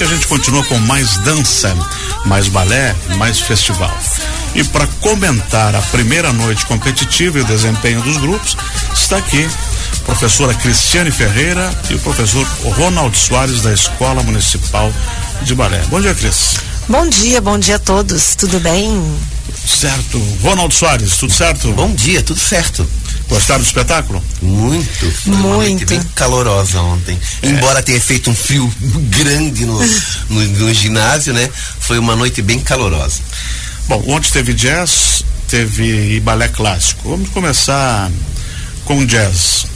A gente continua com mais dança, mais balé, mais festival. E para comentar a primeira noite competitiva e o desempenho dos grupos, está aqui a professora Cristiane Ferreira e o professor Ronald Soares da Escola Municipal de Balé. Bom dia, Cris. Bom dia, bom dia a todos. Tudo bem? Certo. Ronald Soares, tudo certo? Bom dia, tudo certo. Gostaram do espetáculo? Muito. Foi Muito. uma noite bem calorosa ontem. É. Embora tenha feito um frio grande no, no, no, ginásio, né? Foi uma noite bem calorosa. Bom, ontem teve jazz, teve balé clássico. Vamos começar com jazz.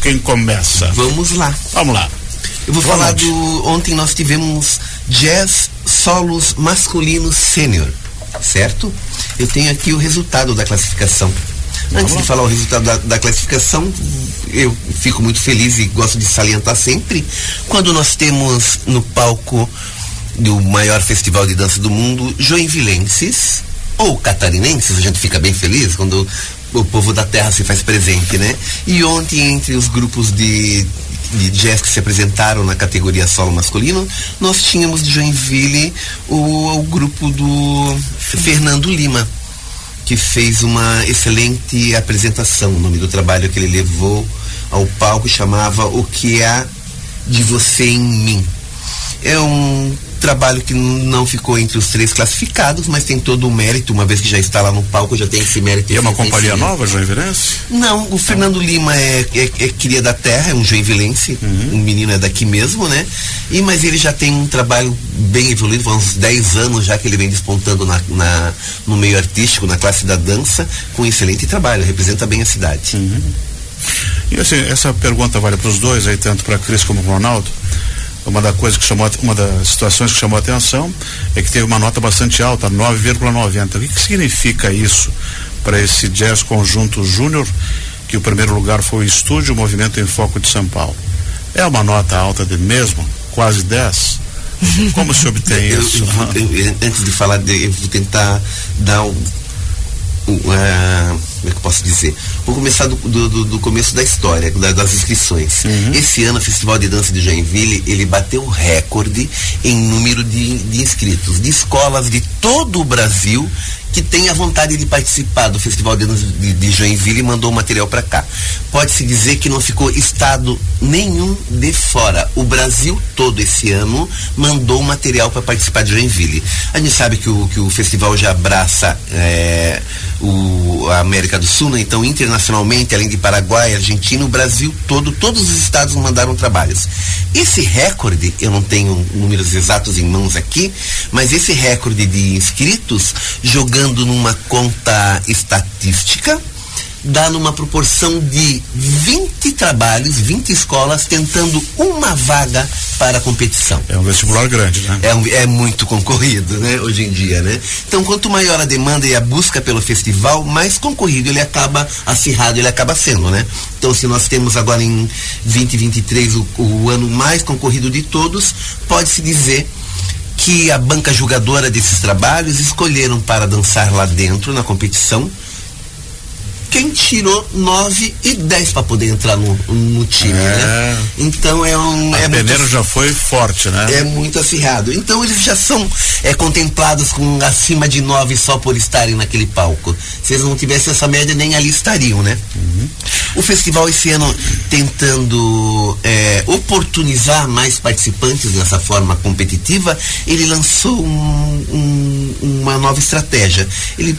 Quem começa? Vamos lá. Vamos lá. Eu vou Vamos falar do. Ontem nós tivemos jazz solos masculinos sênior, certo? Eu tenho aqui o resultado da classificação. Antes de falar o resultado da, da, classificação, eu fico muito feliz e gosto de salientar sempre quando nós temos no palco do maior festival de dança do mundo, joinvilenses ou catarinenses, a gente fica bem feliz quando o povo da terra se faz presente, né? E ontem, entre os grupos de, de jazz que se apresentaram na categoria solo masculino, nós tínhamos de Joinville o, o grupo do Fernando Lima que fez uma excelente apresentação. O nome do trabalho que ele levou ao palco chamava O que há de você em mim. É um trabalho que não ficou entre os três classificados, mas tem todo o mérito, uma vez que já está lá no palco, já tem esse mérito. E é uma companhia nova, Joinvilense? Não, o Fernando Lima é, é, é cria da terra, é um joinvilense, uhum. um menino é daqui mesmo, né? E, mas ele já tem um trabalho bem evoluído, há uns 10 anos já que ele vem despontando na, na, no meio artístico, na classe da dança, com excelente trabalho, representa bem a cidade. Uhum. E assim, essa pergunta vale para os dois, aí tanto para Cris como para o Ronaldo uma da coisa que chamou uma das situações que chamou a atenção é que teve uma nota bastante alta, 9,90. O que, que significa isso para esse jazz conjunto júnior, que o primeiro lugar foi o estúdio Movimento em Foco de São Paulo? É uma nota alta de mesmo? Quase 10? Como se obtém eu, isso? Eu, eu, antes de falar, de, eu vou tentar dar um, um uh, como é que eu posso dizer? Vou começar do, do, do começo da história, da, das inscrições. Uhum. Esse ano, o Festival de Dança de Joinville, ele bateu recorde em número de, de inscritos, de escolas de todo o Brasil que tem a vontade de participar do Festival de, de, de Joinville e mandou o material para cá. Pode-se dizer que não ficou estado nenhum de fora. O Brasil todo esse ano mandou o material para participar de Joinville. A gente sabe que o, que o festival já abraça é, o, a América do Sul, né? então internacionalmente, além de Paraguai, Argentina, o Brasil todo, todos os estados mandaram trabalhos. Esse recorde, eu não tenho números exatos em mãos aqui, mas esse recorde de inscritos jogando numa conta estatística, dá numa proporção de 20 trabalhos, 20 escolas tentando uma vaga para a competição. É um vestibular grande, né? É, um, é muito concorrido, né? Hoje em dia, né? Então, quanto maior a demanda e a busca pelo festival, mais concorrido ele acaba, acirrado ele acaba sendo, né? Então, se nós temos agora em 2023 o, o ano mais concorrido de todos, pode-se dizer que a banca julgadora desses trabalhos escolheram para dançar lá dentro na competição quem tirou 9 e 10 para poder entrar no, no time, é. né? Então é um. A é peneira muito, já foi forte, né? É muito acirrado. Então eles já são é, contemplados com acima de 9 só por estarem naquele palco. Se eles não tivessem essa média, nem ali estariam, né? Uhum. O festival esse ano tentando é, oportunizar mais participantes dessa forma competitiva, ele lançou um, um, uma nova estratégia. Ele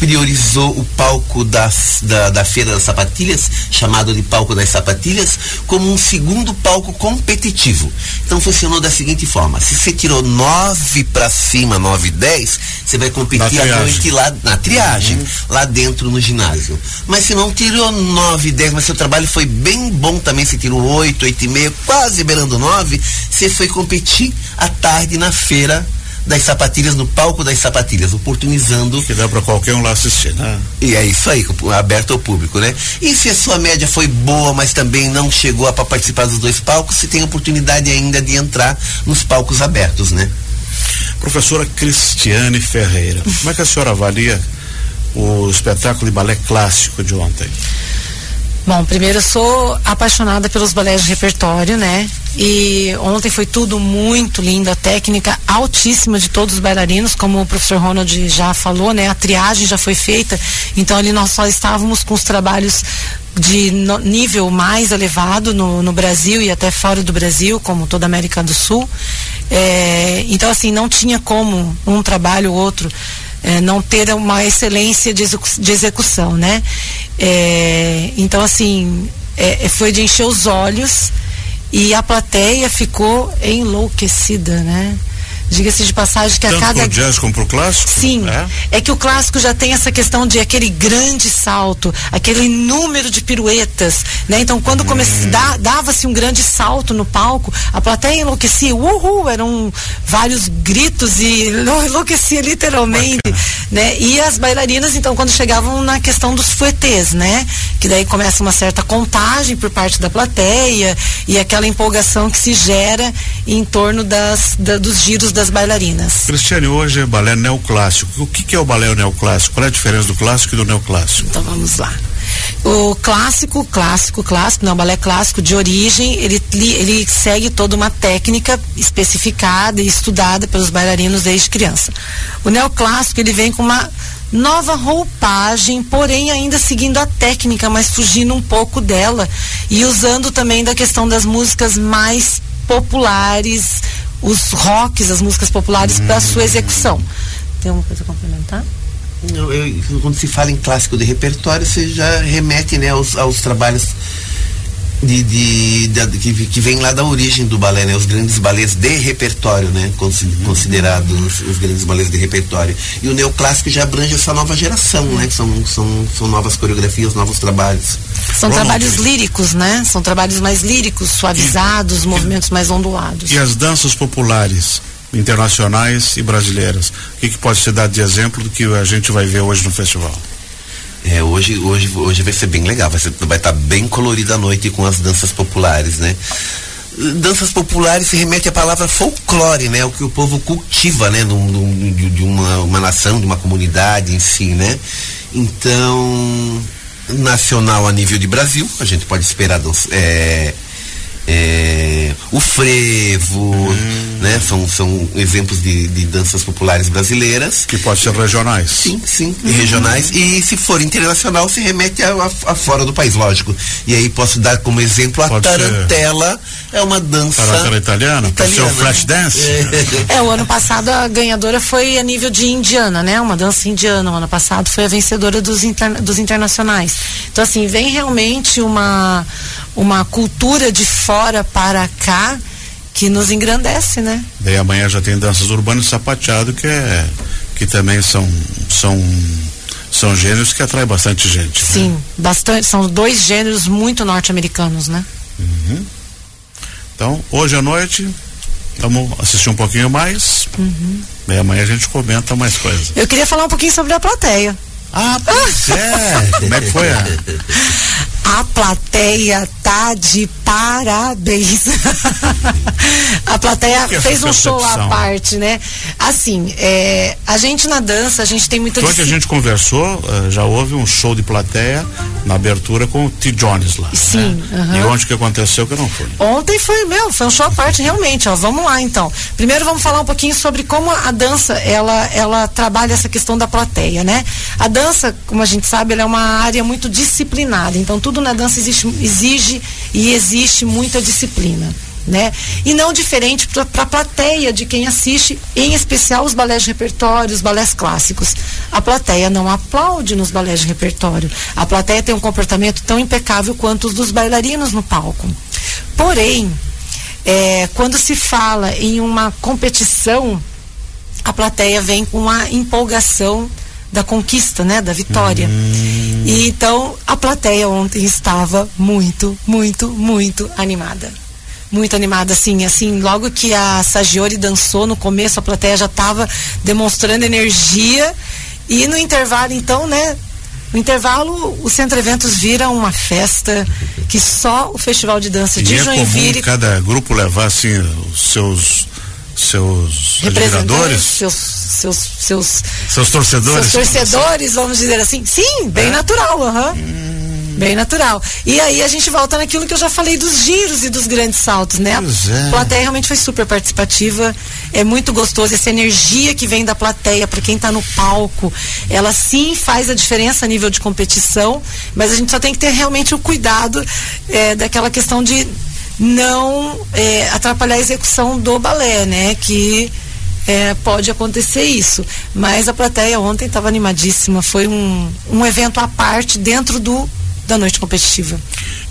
priorizou o palco das, da, da Feira das Sapatilhas, chamado de Palco das Sapatilhas, como um segundo palco competitivo. Então funcionou da seguinte forma: se você tirou 9 para cima, 9, 10, você vai competir à noite lá na triagem, uhum. lá dentro no ginásio. Mas se não tirou 9, 10, mas seu trabalho foi bem bom também, você tirou 8, 8 e meio, quase beirando 9, você foi competir à tarde na feira das sapatilhas no palco das sapatilhas, oportunizando. Que dá para qualquer um lá assistir, né? E é isso aí, aberto ao público, né? E se a sua média foi boa, mas também não chegou a participar dos dois palcos, você tem oportunidade ainda de entrar nos palcos abertos, né? Professora Cristiane Ferreira, como é que a senhora avalia o espetáculo de balé clássico de ontem? Bom, primeiro eu sou apaixonada pelos balés de repertório, né? E ontem foi tudo muito lindo, a técnica altíssima de todos os bailarinos, como o professor Ronald já falou, né? A triagem já foi feita, então ali nós só estávamos com os trabalhos de nível mais elevado no, no, Brasil e até fora do Brasil, como toda a América do Sul. É, então, assim, não tinha como um trabalho ou outro é, não ter uma excelência de, de execução, né? É, então, assim, é, é, foi de encher os olhos e a plateia ficou enlouquecida, né? Diga-se de passagem que Tanto a cada. Pro jazz como pro clássico? Sim. É? é? que o clássico já tem essa questão de aquele grande salto, aquele número de piruetas, né? Então, quando hum. dava-se um grande salto no palco, a plateia enlouquecia, uhul, eram vários gritos e enlouquecia literalmente, Bacana. né? E as bailarinas, então, quando chegavam na questão dos fuetês, né? Que daí começa uma certa contagem por parte da plateia e aquela empolgação que se gera em torno das, da, dos giros da das bailarinas. Cristiane, hoje é balé neoclássico. O que, que é o balé neoclássico? Qual é a diferença do clássico e do neoclássico? Então vamos lá. O clássico, clássico, clássico, não, balé clássico de origem, ele, ele segue toda uma técnica especificada e estudada pelos bailarinos desde criança. O neoclássico, ele vem com uma nova roupagem, porém ainda seguindo a técnica, mas fugindo um pouco dela e usando também da questão das músicas mais populares, os rocks, as músicas populares hum. para sua execução. Tem alguma coisa a complementar? Eu, quando se fala em clássico de repertório, você já remete né, aos, aos trabalhos de, de, de, que, que vem lá da origem do balé, né? Os grandes balés de repertório, né? Considerados os, os, grandes balés de repertório. E o neoclássico já abrange essa nova geração, né? Que são, são, são novas coreografias, novos trabalhos. São trabalhos líricos, né? São trabalhos mais líricos, suavizados, e, movimentos mais ondulados. E as danças populares? internacionais e brasileiras. O que, que pode ser dado de exemplo do que a gente vai ver hoje no festival? É, hoje, hoje, hoje vai ser bem legal, vai, ser, vai estar tá bem colorida a noite com as danças populares, né? Danças populares se remete à palavra folclore, né? O que o povo cultiva, né? De, de uma, uma nação, de uma comunidade em si, né? Então, nacional a nível de Brasil, a gente pode esperar é, é, o frevo, hum. né? São, são exemplos de, de danças populares brasileiras. Que podem ser regionais. Sim, sim, uhum. regionais. E se for internacional, se remete a, a, a, fora do país, lógico. E aí posso dar como exemplo a Pode tarantela. Ser. É uma dança. Tarantela italiana? italiana. Pode ser o flash dance? É. é, o ano passado a ganhadora foi a nível de indiana, né? Uma dança indiana. O ano passado foi a vencedora dos, interna dos internacionais. Então, assim, vem realmente uma uma cultura de fora para cá que nos engrandece, né? Daí amanhã já tem danças urbanas sapateado que é que também são são são gêneros que atraem bastante gente. Né? Sim, né? bastante. São dois gêneros muito norte-americanos, né? Uhum. Então, hoje à noite, vamos assistir um pouquinho mais. Uhum. E amanhã a gente comenta mais coisas. Eu queria falar um pouquinho sobre a plateia. Ah, pois é. Como é que foi a... A plateia tá de parabéns. a plateia fez um show à parte, né? Assim, é, a gente na dança, a gente tem muita Quando a gente conversou, uh, já houve um show de plateia na abertura com o T. Jones lá. Sim. Né? Uhum. E onde que aconteceu que eu não fui? Ontem foi, meu, foi um show à parte, realmente, ó. Vamos lá então. Primeiro vamos falar um pouquinho sobre como a dança, ela, ela trabalha essa questão da plateia, né? A dança, como a gente sabe, ela é uma área muito disciplinada. Então tudo na dança existe, exige e existe muita disciplina. Né? E não diferente para a plateia de quem assiste, em especial os balés de repertório, os balés clássicos. A plateia não aplaude nos balés de repertório. A plateia tem um comportamento tão impecável quanto os dos bailarinos no palco. Porém, é, quando se fala em uma competição, a plateia vem com uma empolgação da conquista, né, da vitória. Hum. E então a plateia ontem estava muito, muito, muito animada. Muito animada, assim, assim, logo que a Sagiori dançou no começo, a plateia já estava demonstrando energia e no intervalo, então, né, no intervalo, o Centro Eventos vira uma festa que só o Festival de Dança e de é Joinville. Comum cada grupo levar assim os seus seus admiradores, seus, seus, seus, seus torcedores, seus torcedores, vamos dizer assim. Sim, bem é? natural, uhum. hum. Bem natural. E aí a gente volta naquilo que eu já falei dos giros e dos grandes saltos, né? É. A plateia realmente foi super participativa, é muito gostoso essa energia que vem da plateia para quem está no palco, ela sim faz a diferença a nível de competição, mas a gente só tem que ter realmente o cuidado é, daquela questão de não é, atrapalhar a execução do balé, né? Que é, pode acontecer isso. Mas a plateia ontem estava animadíssima. Foi um, um evento à parte dentro do da noite competitiva.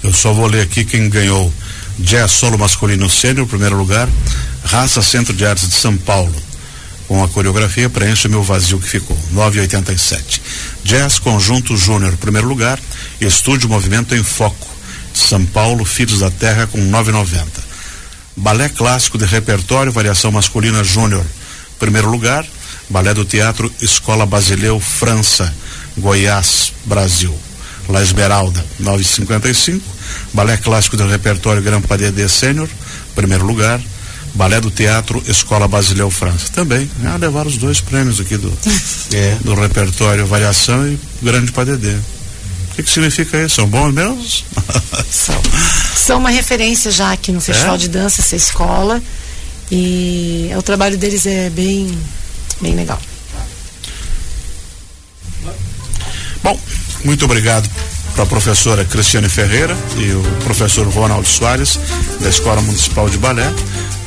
Eu só vou ler aqui quem ganhou Jazz Solo Masculino Sênior, primeiro lugar, Raça Centro de Artes de São Paulo. Com a coreografia Preenche Meu Vazio que ficou, 9,87. Jazz Conjunto Júnior, primeiro lugar, Estúdio Movimento em Foco, São Paulo, Filhos da Terra, com 9,90. Balé Clássico de Repertório, Variação Masculina Júnior, primeiro lugar, Balé do Teatro Escola Basileu, França, Goiás, Brasil. La Esmeralda, 9,55. Balé Clássico do Repertório Palais de Sênior, primeiro lugar. Balé do Teatro Escola Basileu França. Também, né? levaram os dois prêmios aqui do, é. do repertório Variação e Grande Padedê. O que, que significa isso? São bons mesmo? São. São uma referência já aqui no Festival é? de Dança, essa escola. E o trabalho deles é bem, bem legal. Bom, muito obrigado para a professora Cristiane Ferreira e o professor Ronaldo Soares, da Escola Municipal de Balé,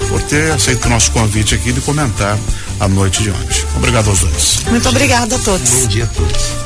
por ter aceito o nosso convite aqui de comentar a noite de ontem. Obrigado aos dois. Muito obrigado a todos. Bom dia a todos.